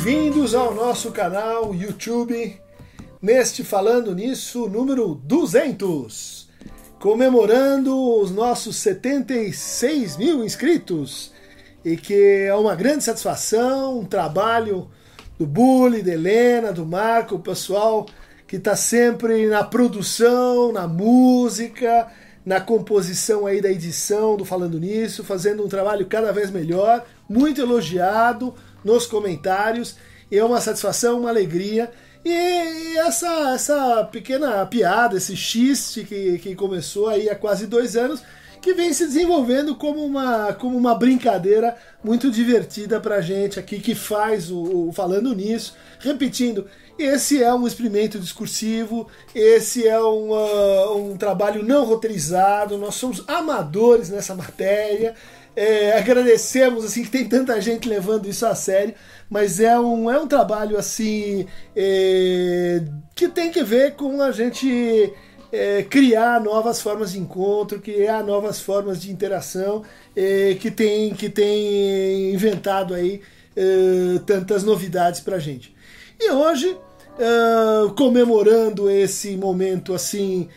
Bem-vindos ao nosso canal YouTube, neste Falando Nisso número 200, comemorando os nossos 76 mil inscritos. E que é uma grande satisfação, um trabalho do Bully, da Helena, do Marco, o pessoal que está sempre na produção, na música, na composição aí da edição do Falando Nisso, fazendo um trabalho cada vez melhor, muito elogiado nos comentários, é uma satisfação, uma alegria. E essa, essa pequena piada, esse xiste que, que começou aí há quase dois anos, que vem se desenvolvendo como uma, como uma brincadeira muito divertida pra gente aqui que faz o, o Falando Nisso. Repetindo, esse é um experimento discursivo, esse é um, uh, um trabalho não roteirizado, nós somos amadores nessa matéria. É, agradecemos assim que tem tanta gente levando isso a sério, mas é um, é um trabalho assim é, que tem que ver com a gente é, criar novas formas de encontro, criar novas formas de interação é, que tem que tem inventado aí é, tantas novidades para gente. E hoje uh, comemorando esse momento assim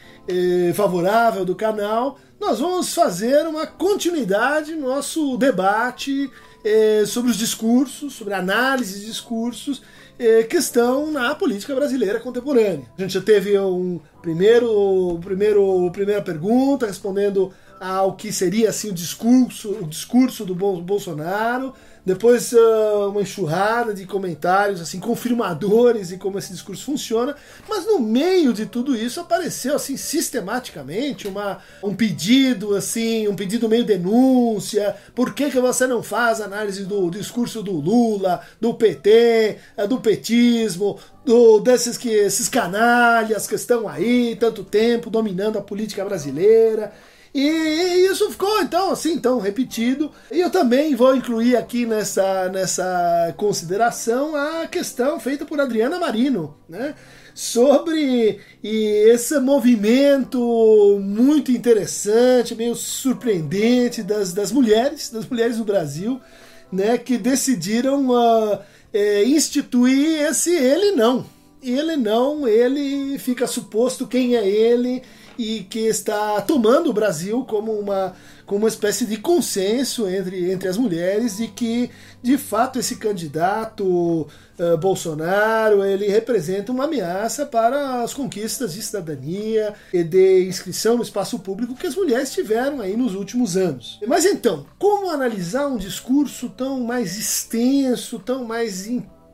favorável do canal, nós vamos fazer uma continuidade no nosso debate uh, sobre os discursos, sobre análise de discursos eh, que estão na política brasileira contemporânea. A gente já teve um primeiro, primeiro, primeira pergunta respondendo ao que seria assim o discurso, o discurso do Bolsonaro depois uh, uma enxurrada de comentários assim confirmadores de como esse discurso funciona, mas no meio de tudo isso apareceu assim sistematicamente uma, um pedido assim, um pedido meio denúncia, por que, que você não faz análise do discurso do Lula, do PT, eh, do petismo, do, desses que esses canalhas que estão aí tanto tempo dominando a política brasileira. E isso ficou então assim, tão repetido. E eu também vou incluir aqui nessa, nessa consideração a questão feita por Adriana Marino, né? Sobre esse movimento muito interessante, meio surpreendente das, das mulheres, das mulheres do Brasil, né, que decidiram uh, é, instituir esse ele não. Ele não, ele fica suposto quem é ele e que está tomando o Brasil como uma, como uma espécie de consenso entre, entre as mulheres e que, de fato, esse candidato uh, Bolsonaro ele representa uma ameaça para as conquistas de cidadania e de inscrição no espaço público que as mulheres tiveram aí nos últimos anos. Mas então, como analisar um discurso tão mais extenso, tão mais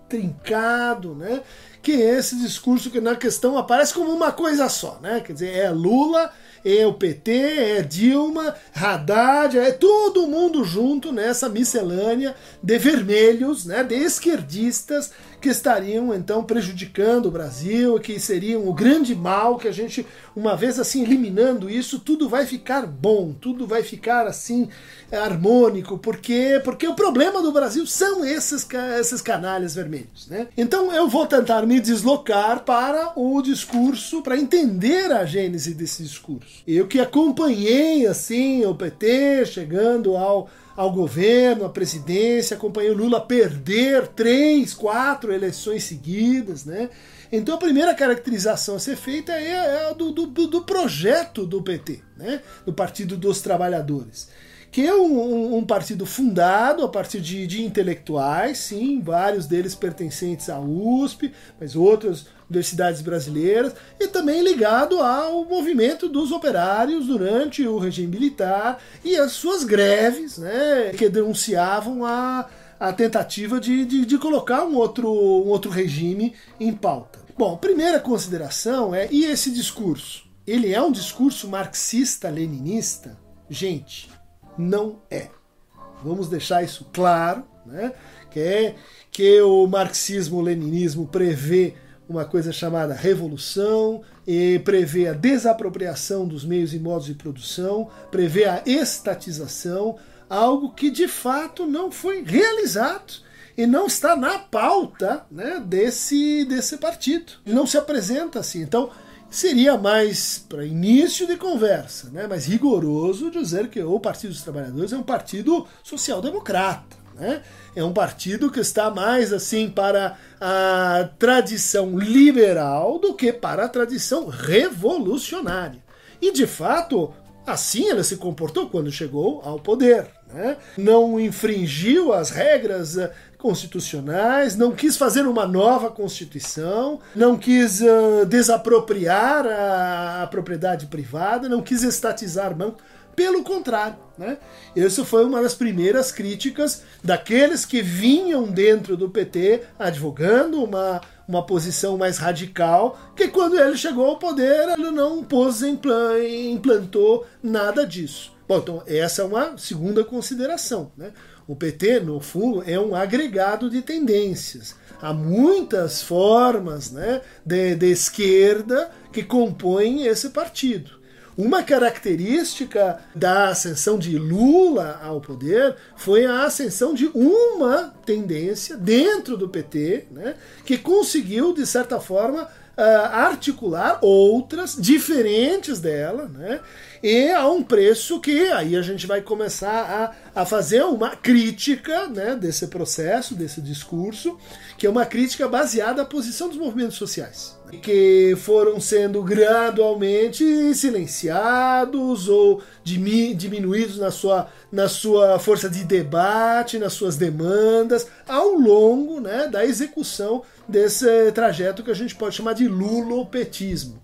intrincado, né? que esse discurso que na questão aparece como uma coisa só, né? Quer dizer, é Lula, é o PT, é Dilma, Haddad, é todo mundo junto nessa miscelânea de vermelhos, né? De esquerdistas que estariam então prejudicando o Brasil, que seriam o grande mal, que a gente, uma vez assim eliminando isso, tudo vai ficar bom, tudo vai ficar assim harmônico, porque porque o problema do Brasil são esses esses canalhas vermelhos, né? Então eu vou tentar me deslocar para o discurso para entender a gênese desse discurso. Eu que acompanhei assim o PT chegando ao ao governo, à presidência, acompanhei o Lula perder três, quatro eleições seguidas, né? Então a primeira caracterização a ser feita é, é a do, do, do projeto do PT, né? do Partido dos Trabalhadores que é um, um, partido fundado a partir de, de, intelectuais, sim, vários deles pertencentes à USP, mas outras universidades brasileiras, e também ligado ao movimento dos operários durante o regime militar e as suas greves, né, que denunciavam a, a tentativa de, de, de colocar um outro, um outro regime em pauta. Bom, primeira consideração é, e esse discurso? Ele é um discurso marxista-leninista? Gente, não é. Vamos deixar isso claro, né? que, é, que o marxismo-leninismo prevê uma coisa chamada revolução, e prevê a desapropriação dos meios e modos de produção, prevê a estatização, algo que de fato não foi realizado e não está na pauta né, desse, desse partido. Não se apresenta assim. Então, seria mais para início de conversa, né, mais rigoroso dizer que o Partido dos Trabalhadores é um partido social-democrata. Né? É um partido que está mais assim para a tradição liberal do que para a tradição revolucionária. E de fato, assim ele se comportou quando chegou ao poder. Né? Não infringiu as regras eh, constitucionais, não quis fazer uma nova constituição, não quis uh, desapropriar a, a, propriedade privada, não quis estatizar banco. Pelo contrário, né? Isso foi uma das primeiras críticas daqueles que vinham dentro do PT advogando uma, uma posição mais radical, que quando ele chegou ao poder, ele não pôs, implantou nada disso. Bom, então essa é uma segunda consideração. Né? O PT, no fundo, é um agregado de tendências. Há muitas formas né, de, de esquerda que compõem esse partido. Uma característica da ascensão de Lula ao poder foi a ascensão de uma tendência dentro do PT, né, que conseguiu, de certa forma, uh, articular outras diferentes dela, né? E a um preço que aí a gente vai começar a, a fazer uma crítica né, desse processo, desse discurso, que é uma crítica baseada à posição dos movimentos sociais, que foram sendo gradualmente silenciados ou diminuídos na sua, na sua força de debate, nas suas demandas, ao longo né, da execução desse trajeto que a gente pode chamar de lulopetismo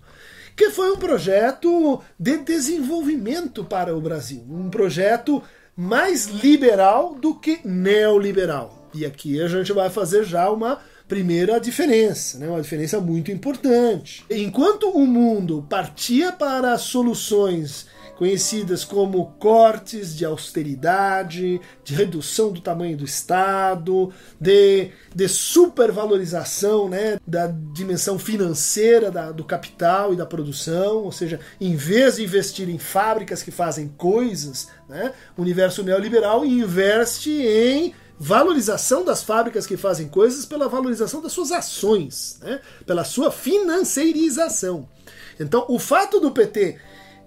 que foi um projeto de desenvolvimento para o Brasil, um projeto mais liberal do que neoliberal. E aqui a gente vai fazer já uma primeira diferença, né? uma diferença muito importante. Enquanto o mundo partia para soluções conhecidas como cortes de austeridade, de redução do tamanho do Estado, de, de supervalorização né, da dimensão financeira da, do capital e da produção, ou seja, em vez de investir em fábricas que fazem coisas, né, o universo neoliberal investe em valorização das fábricas que fazem coisas pela valorização das suas ações, né, pela sua financeirização. Então, o fato do PT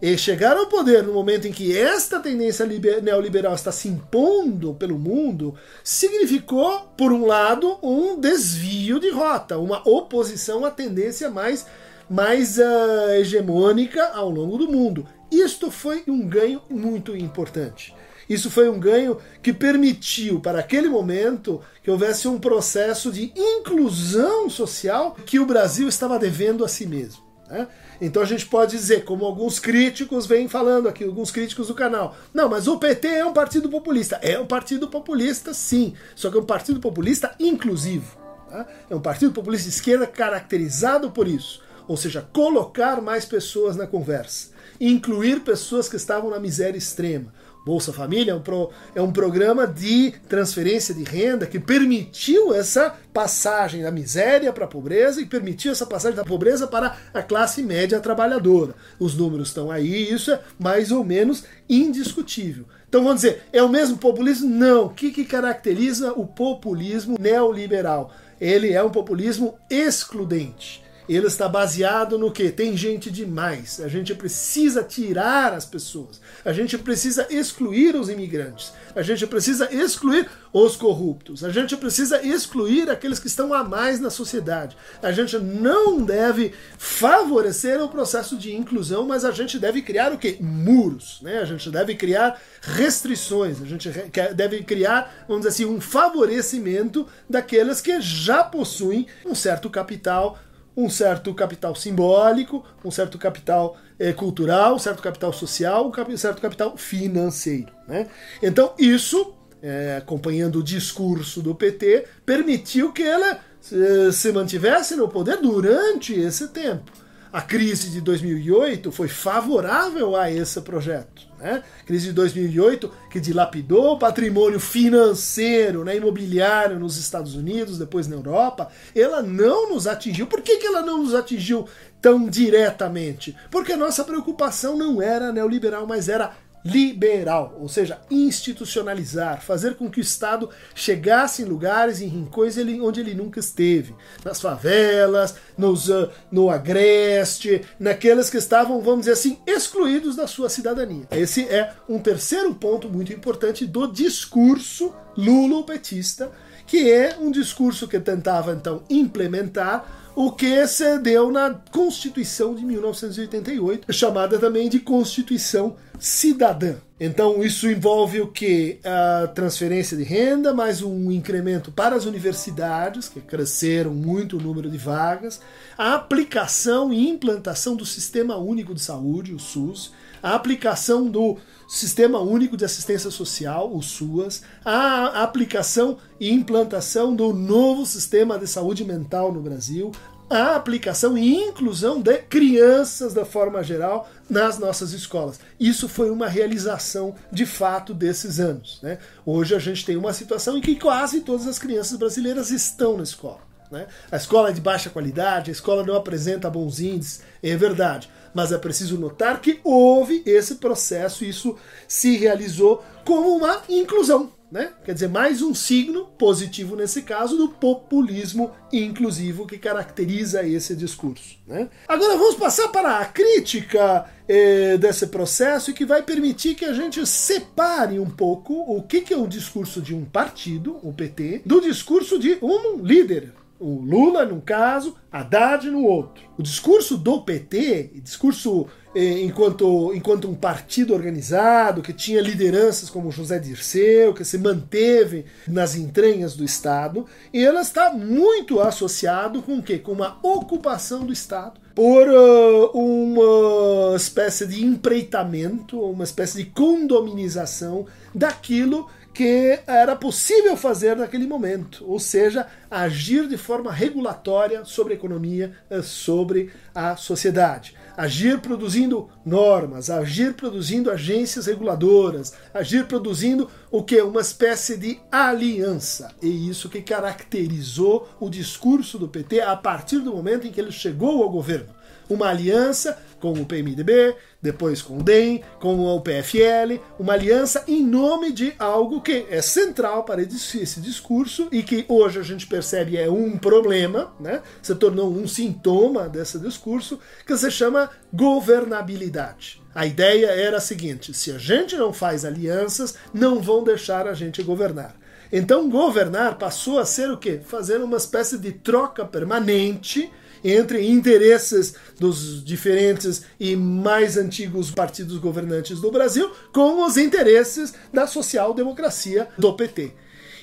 e chegar ao poder no momento em que esta tendência neoliberal está se impondo pelo mundo, significou, por um lado, um desvio de rota, uma oposição à tendência mais, mais uh, hegemônica ao longo do mundo. Isto foi um ganho muito importante. Isso foi um ganho que permitiu, para aquele momento, que houvesse um processo de inclusão social que o Brasil estava devendo a si mesmo. Né? Então a gente pode dizer, como alguns críticos vêm falando aqui, alguns críticos do canal, não, mas o PT é um partido populista. É um partido populista, sim, só que é um partido populista inclusivo. Tá? É um partido populista de esquerda caracterizado por isso. Ou seja, colocar mais pessoas na conversa, incluir pessoas que estavam na miséria extrema, Bolsa Família é um, pro, é um programa de transferência de renda que permitiu essa passagem da miséria para a pobreza e permitiu essa passagem da pobreza para a classe média trabalhadora. Os números estão aí, isso é mais ou menos indiscutível. Então vamos dizer, é o mesmo populismo? Não. O que, que caracteriza o populismo neoliberal? Ele é um populismo excludente ele está baseado no que? Tem gente demais. A gente precisa tirar as pessoas. A gente precisa excluir os imigrantes. A gente precisa excluir os corruptos. A gente precisa excluir aqueles que estão a mais na sociedade. A gente não deve favorecer o processo de inclusão, mas a gente deve criar o que? Muros. Né? A gente deve criar restrições. A gente deve criar, vamos dizer assim, um favorecimento daqueles que já possuem um certo capital um certo capital simbólico, um certo capital é, cultural, um certo capital social, um certo capital financeiro. Né? Então, isso, é, acompanhando o discurso do PT, permitiu que ela se, se mantivesse no poder durante esse tempo. A crise de 2008 foi favorável a esse projeto. Né? Crise de 2008 que dilapidou o patrimônio financeiro, né, imobiliário nos Estados Unidos, depois na Europa, ela não nos atingiu. Por que, que ela não nos atingiu tão diretamente? Porque a nossa preocupação não era neoliberal, mas era liberal, ou seja, institucionalizar, fazer com que o Estado chegasse em lugares, em rincões onde ele nunca esteve, nas favelas, nos, uh, no agreste, naqueles que estavam, vamos dizer assim, excluídos da sua cidadania. Esse é um terceiro ponto muito importante do discurso lulo-petista, que é um discurso que tentava então implementar o que se deu na Constituição de 1988, chamada também de Constituição Cidadã. Então, isso envolve o que? A transferência de renda, mais um incremento para as universidades, que cresceram muito o número de vagas, a aplicação e implantação do Sistema Único de Saúde, o SUS, a aplicação do Sistema Único de Assistência Social, o SUAS, a aplicação e implantação do novo sistema de saúde mental no Brasil, a aplicação e inclusão de crianças da forma geral nas nossas escolas. Isso foi uma realização de fato desses anos. Né? Hoje a gente tem uma situação em que quase todas as crianças brasileiras estão na escola. Né? A escola é de baixa qualidade, a escola não apresenta bons índices, é verdade mas é preciso notar que houve esse processo, isso se realizou como uma inclusão. Né? Quer dizer, mais um signo positivo nesse caso do populismo inclusivo que caracteriza esse discurso. Né? Agora vamos passar para a crítica eh, desse processo e que vai permitir que a gente separe um pouco o que, que é o discurso de um partido, o PT, do discurso de um líder, o Lula num caso, Haddad no outro. O discurso do PT, discurso eh, enquanto, enquanto um partido organizado, que tinha lideranças como José Dirceu, que se manteve nas entranhas do Estado, e ela está muito associado com o quê? Com uma ocupação do Estado por uh, uma espécie de empreitamento, uma espécie de condominização daquilo que era possível fazer naquele momento, ou seja, agir de forma regulatória sobre a economia, eh, sobre a sociedade. Agir produzindo normas, agir produzindo agências reguladoras, agir produzindo o que? Uma espécie de aliança. E isso que caracterizou o discurso do PT a partir do momento em que ele chegou ao governo uma aliança com o PMDB, depois com o DEM, com o PFL, uma aliança em nome de algo que é central para esse discurso e que hoje a gente percebe é um problema, né? se tornou um sintoma desse discurso, que se chama governabilidade. A ideia era a seguinte: se a gente não faz alianças, não vão deixar a gente governar. Então, governar passou a ser o quê? Fazer uma espécie de troca permanente entre interesses dos diferentes e mais antigos partidos governantes do Brasil com os interesses da social-democracia do PT.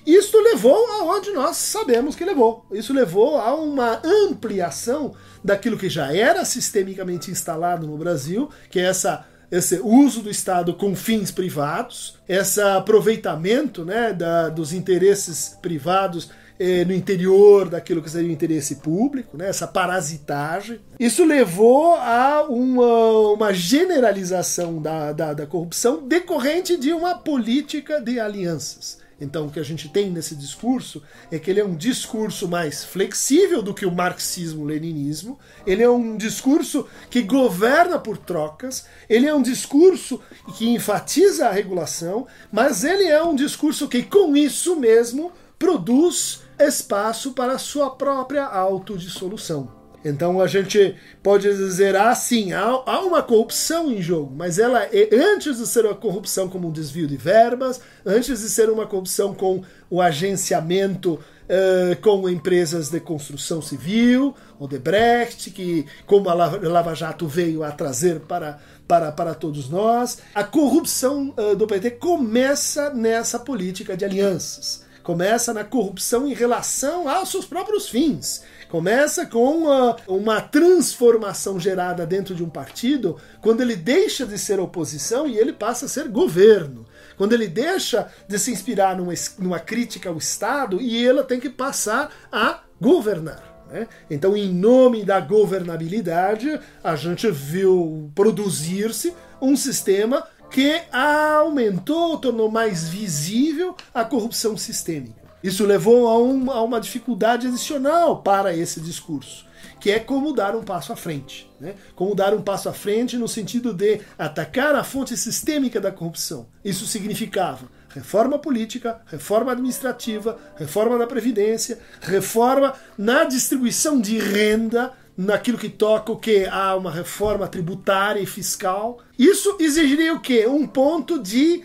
Isso levou aonde nós sabemos que levou. Isso levou a uma ampliação daquilo que já era sistemicamente instalado no Brasil, que é essa esse uso do Estado com fins privados, esse aproveitamento né, da, dos interesses privados eh, no interior daquilo que seria o interesse público, né, essa parasitagem. Isso levou a uma, uma generalização da, da, da corrupção decorrente de uma política de alianças. Então, o que a gente tem nesse discurso é que ele é um discurso mais flexível do que o marxismo-leninismo, ele é um discurso que governa por trocas, ele é um discurso que enfatiza a regulação, mas ele é um discurso que, com isso mesmo, produz espaço para sua própria autodissolução. Então a gente pode dizer assim, há, há, uma corrupção em jogo, mas ela é antes de ser uma corrupção como um desvio de verbas, antes de ser uma corrupção com o agenciamento uh, com empresas de construção civil, Odebrecht, que como a Lava Jato veio a trazer para, para, para todos nós, a corrupção uh, do PT começa nessa política de alianças começa na corrupção em relação aos seus próprios fins. Começa com uma, uma, transformação gerada dentro de um partido quando ele deixa de ser oposição e ele passa a ser governo. Quando ele deixa de se inspirar numa, numa crítica ao Estado e ele tem que passar a governar. Né? Então, em nome da governabilidade, a gente viu produzir-se um sistema que aumentou, tornou mais visível a corrupção sistêmica. Isso levou a, um, a uma dificuldade adicional para esse discurso, que é como dar um passo à frente. Né? Como dar um passo à frente no sentido de atacar a fonte sistêmica da corrupção. Isso significava reforma política, reforma administrativa, reforma da Previdência, reforma na distribuição de renda, naquilo que toca o que a uma reforma tributária e fiscal. Isso exigiria o quê? Um ponto de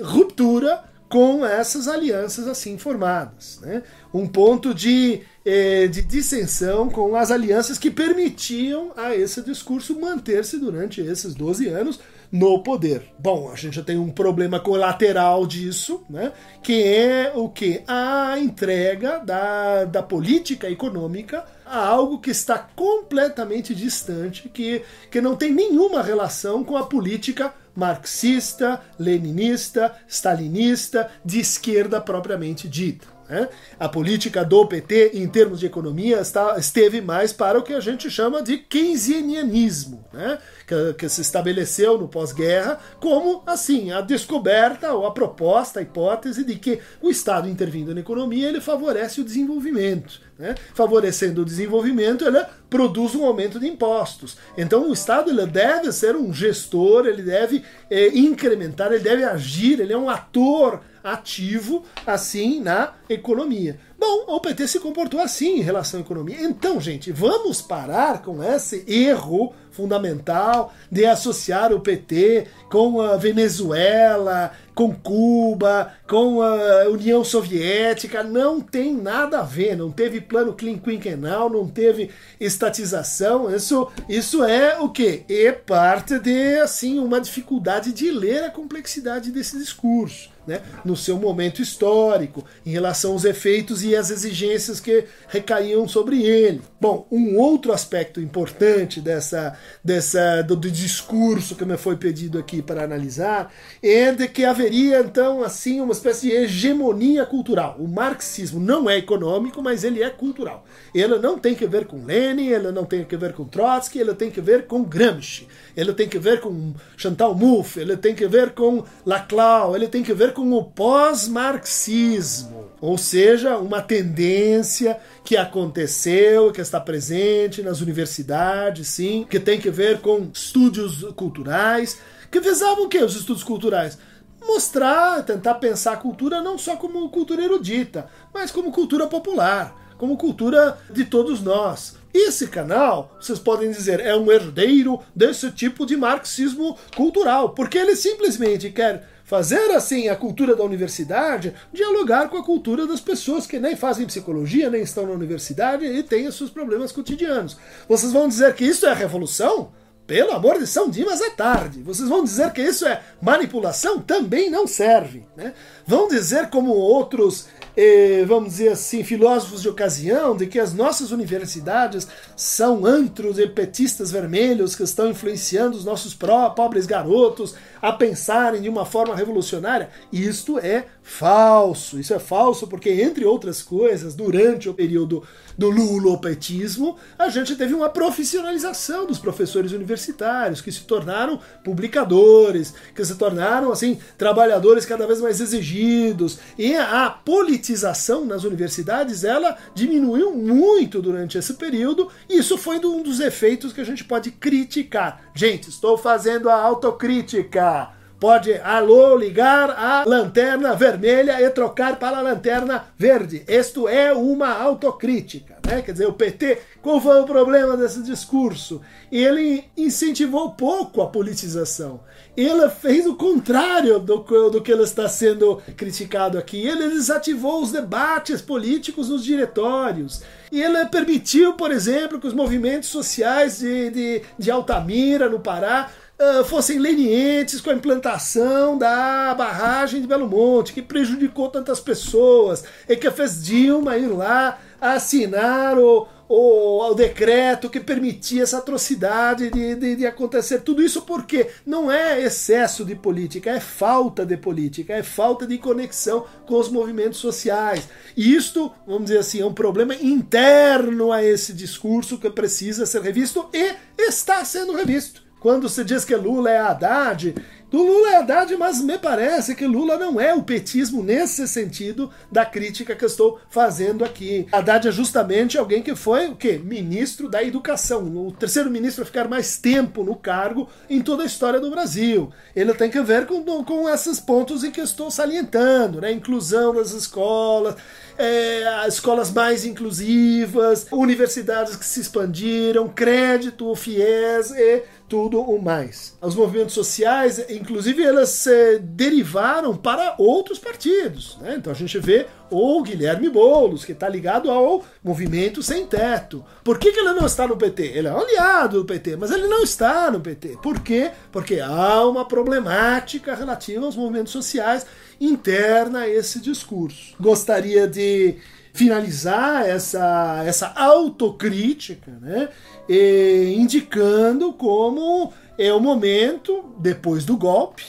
ruptura com essas alianças assim formadas. Né? Um ponto de, eh, de dissensão com as alianças que permitiam a esse discurso manter-se durante esses 12 anos no poder. Bom, a gente já tem um problema colateral disso, né? que é o que? A entrega da, da política econômica a algo que está completamente distante, que, que não tem nenhuma relação com a política marxista, leninista, stalinista, de esquerda propriamente dita. Né? A política do PT, em termos de economia, está, esteve mais para o que a gente chama de keynesianismo, né? que, que se estabeleceu no pós-guerra como assim a descoberta ou a proposta, a hipótese de que o Estado intervindo na economia ele favorece o desenvolvimento. Né? Favorecendo o desenvolvimento, ele produz um aumento de impostos. Então o Estado ele deve ser um gestor, ele deve é, incrementar, ele deve agir, ele é um ator ativo assim na economia. Bom, o PT se comportou assim em relação à economia. Então, gente, vamos parar com esse erro fundamental de associar o PT com a Venezuela, com Cuba, com a União Soviética. Não tem nada a ver, não teve plano quinquenal, não teve estatização. Isso, isso é o quê? É parte de assim uma dificuldade de ler a complexidade desse discurso né, no seu momento histórico, em relação aos efeitos e as exigências que recaíam sobre ele. Bom, um outro aspecto importante dessa, dessa do, do discurso que me foi pedido aqui para analisar é de que haveria então assim uma espécie de hegemonia cultural. O marxismo não é econômico, mas ele é cultural. Ele não tem que ver com Lenin, ele não tem que ver com Trotsky, ele tem que ver com Gramsci, ele tem que ver com Chantal Mouffe, ele tem que ver com Laclau, ele tem que ver com o pós-marxismo, ou seja, uma tendência que aconteceu, que está presente nas universidades, sim, que tem que ver com estudos culturais, que visavam o que os estudos culturais? Mostrar, tentar pensar a cultura não só como cultura erudita, mas como cultura popular, como cultura de todos nós. Esse canal, vocês podem dizer, é um herdeiro desse tipo de marxismo cultural, porque ele simplesmente quer fazer assim a cultura da universidade dialogar com a cultura das pessoas que nem fazem psicologia, nem estão na universidade e têm os seus problemas cotidianos. Vocês vão dizer que isso é revolução? Pelo amor de São Dimas é tarde. Vocês vão dizer que isso é manipulação? Também não serve. Né? Vão dizer, como outros eh, vamos dizer assim, filósofos de ocasião, de que as nossas universidades são antros e petistas vermelhos que estão influenciando os nossos pró pobres garotos a pensarem de uma forma revolucionária. Isto é falso. Isso é falso porque, entre outras coisas, durante o período do lulopetismo, a gente teve uma profissionalização dos professores universitários, que se tornaram publicadores, que se tornaram assim trabalhadores cada vez mais exigidos. E a politização nas universidades, ela diminuiu muito durante esse período, e isso foi um dos efeitos que a gente pode criticar. Gente, estou fazendo a autocrítica pode, alô, ligar a lanterna vermelha e trocar para a lanterna verde. Isto é uma autocrítica. Né? Quer dizer, o PT, qual foi o problema desse discurso? Ele incentivou pouco a politização. Ele fez o contrário do, do que ele está sendo criticado aqui. Ele desativou os debates políticos nos diretórios. E ele permitiu, por exemplo, que os movimentos sociais de, de, de Altamira, no Pará, uh, fossem lenientes com a implantação da barragem de Belo Monte, que prejudicou tantas pessoas, e que fez Dilma ir lá assinar o, o, o decreto que permitia essa atrocidade de, de, de, acontecer. Tudo isso porque não é excesso de política, é falta de política, é falta de conexão com os movimentos sociais. E isto, vamos dizer assim, é um problema interno a esse discurso que precisa ser revisto e está sendo revisto. Quando se diz que Lula é Haddad, do Lula e Haddad, mas me parece que Lula não é o petismo nesse sentido da crítica que eu estou fazendo aqui. Haddad é justamente alguém que foi o quê? Ministro da Educação, o terceiro ministro a ficar mais tempo no cargo em toda a história do Brasil. Ele tem que ver com, com esses pontos em que eu estou salientando, né? Inclusão das escolas, é, escolas mais inclusivas, universidades que se expandiram, crédito, FIES e tudo o mais. Os movimentos sociais, inclusive, elas eh, derivaram para outros partidos. Né? Então a gente vê o Guilherme Boulos, que está ligado ao movimento sem teto. Por que, que ele não está no PT? Ele é um aliado do PT, mas ele não está no PT. Por quê? Porque há uma problemática relativa aos movimentos sociais interna a esse discurso. Gostaria de finalizar essa, essa autocrítica, né? E indicando como é o momento, depois do golpe,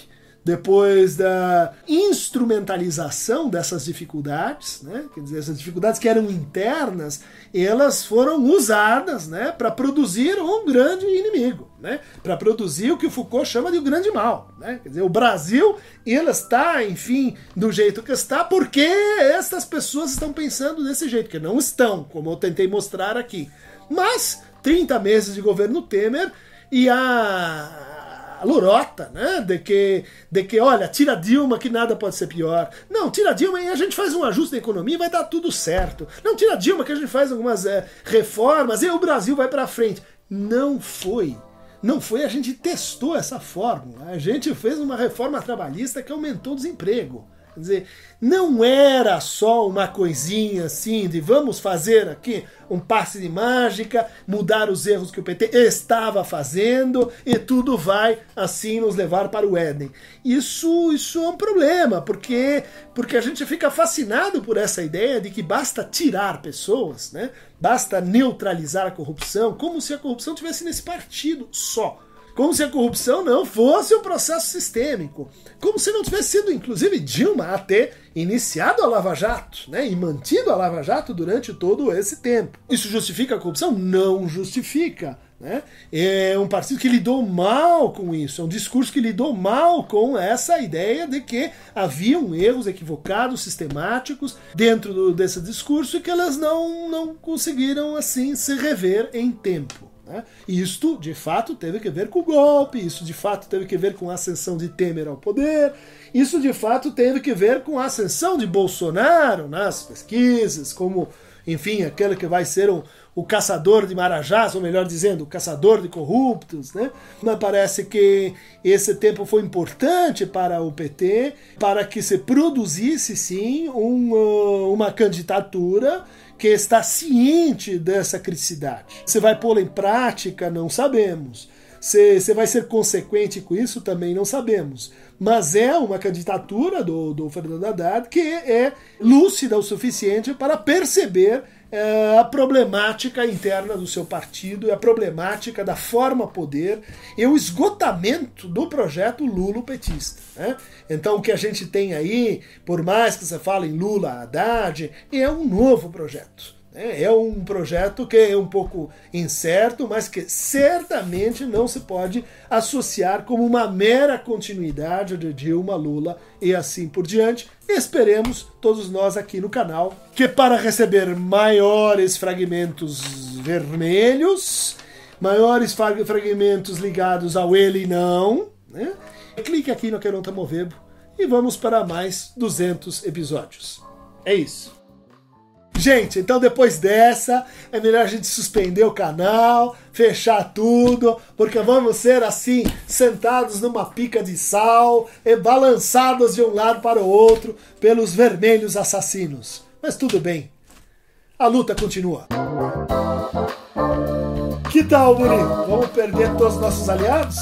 depois da instrumentalização dessas dificuldades, né? quer dizer, essas dificuldades que eram internas, elas foram usadas né, para produzir um grande inimigo, né? para produzir o que o Foucault chama de o grande mal. Né? Quer dizer, o Brasil ele está, enfim, do jeito que está, porque estas pessoas estão pensando desse jeito, que não estão, como eu tentei mostrar aqui. Mas 30 meses de governo Temer e a lorota, né? De que, de que, olha, tira Dilma que nada pode ser pior. Não, tira Dilma e a gente faz um ajuste na economia e vai dar tudo certo. Não, tira Dilma que a gente faz algumas é, reformas e o Brasil vai para frente. Não foi. Não foi, a gente testou essa fórmula. A gente fez uma reforma trabalhista que aumentou o desemprego. Quer dizer, não era só uma coisinha assim de vamos fazer aqui um passe de mágica, mudar os erros que o PT estava fazendo e tudo vai assim nos levar para o Éden. Isso, isso é um problema, porque, porque a gente fica fascinado por essa ideia de que basta tirar pessoas, né? basta neutralizar a corrupção, como se a corrupção tivesse nesse partido só como se a corrupção não fosse um processo sistêmico, como se não tivesse sido, inclusive, Dilma a ter iniciado a Lava Jato, né, e mantido a Lava Jato durante todo esse tempo. Isso justifica a corrupção? Não justifica. Né? É um partido que lidou mal com isso, é um discurso que lidou mal com essa ideia de que haviam erros equivocados, sistemáticos dentro do, desse discurso e que elas não, não conseguiram assim se rever em tempo. Né? Isto, de fato, teve que ver com o golpe, isso de fato teve que ver com a ascensão de Temer ao poder, isso de fato teve que ver com a ascensão de Bolsonaro nas pesquisas, como, enfim, aquele que vai ser o, o caçador de marajás, ou melhor dizendo, o caçador de corruptos. Né? Mas parece que esse tempo foi importante para o PT, para que se produzisse sim uma, uma candidatura que está ciente dessa criticidade. Se vai pô-la em prática, não sabemos. Se vai ser consequente com isso, também não sabemos. Mas é uma candidatura do, do Fernando Haddad que é lúcida o suficiente para perceber é, a problemática interna do seu partido e a problemática da forma poder e o esgotamento do projeto Lula-petista. Né? Então o que a gente tem aí, por mais que você fale em Lula, Haddad, é um novo projeto. Né? É um projeto que é um pouco incerto, mas que certamente não se pode associar como uma mera continuidade de Dilma, Lula e assim por diante. Esperemos todos nós aqui no canal que para receber maiores fragmentos vermelhos, maiores fragmentos ligados ao ele não, né? clique aqui no Queronta Movebo e vamos para mais 200 episódios. É isso. Gente, então depois dessa, é melhor a gente suspender o canal, fechar tudo, porque vamos ser assim, sentados numa pica de sal e balançados de um lado para o outro pelos vermelhos assassinos. Mas tudo bem, a luta continua. Que tal, Bonito? Vamos perder todos os nossos aliados?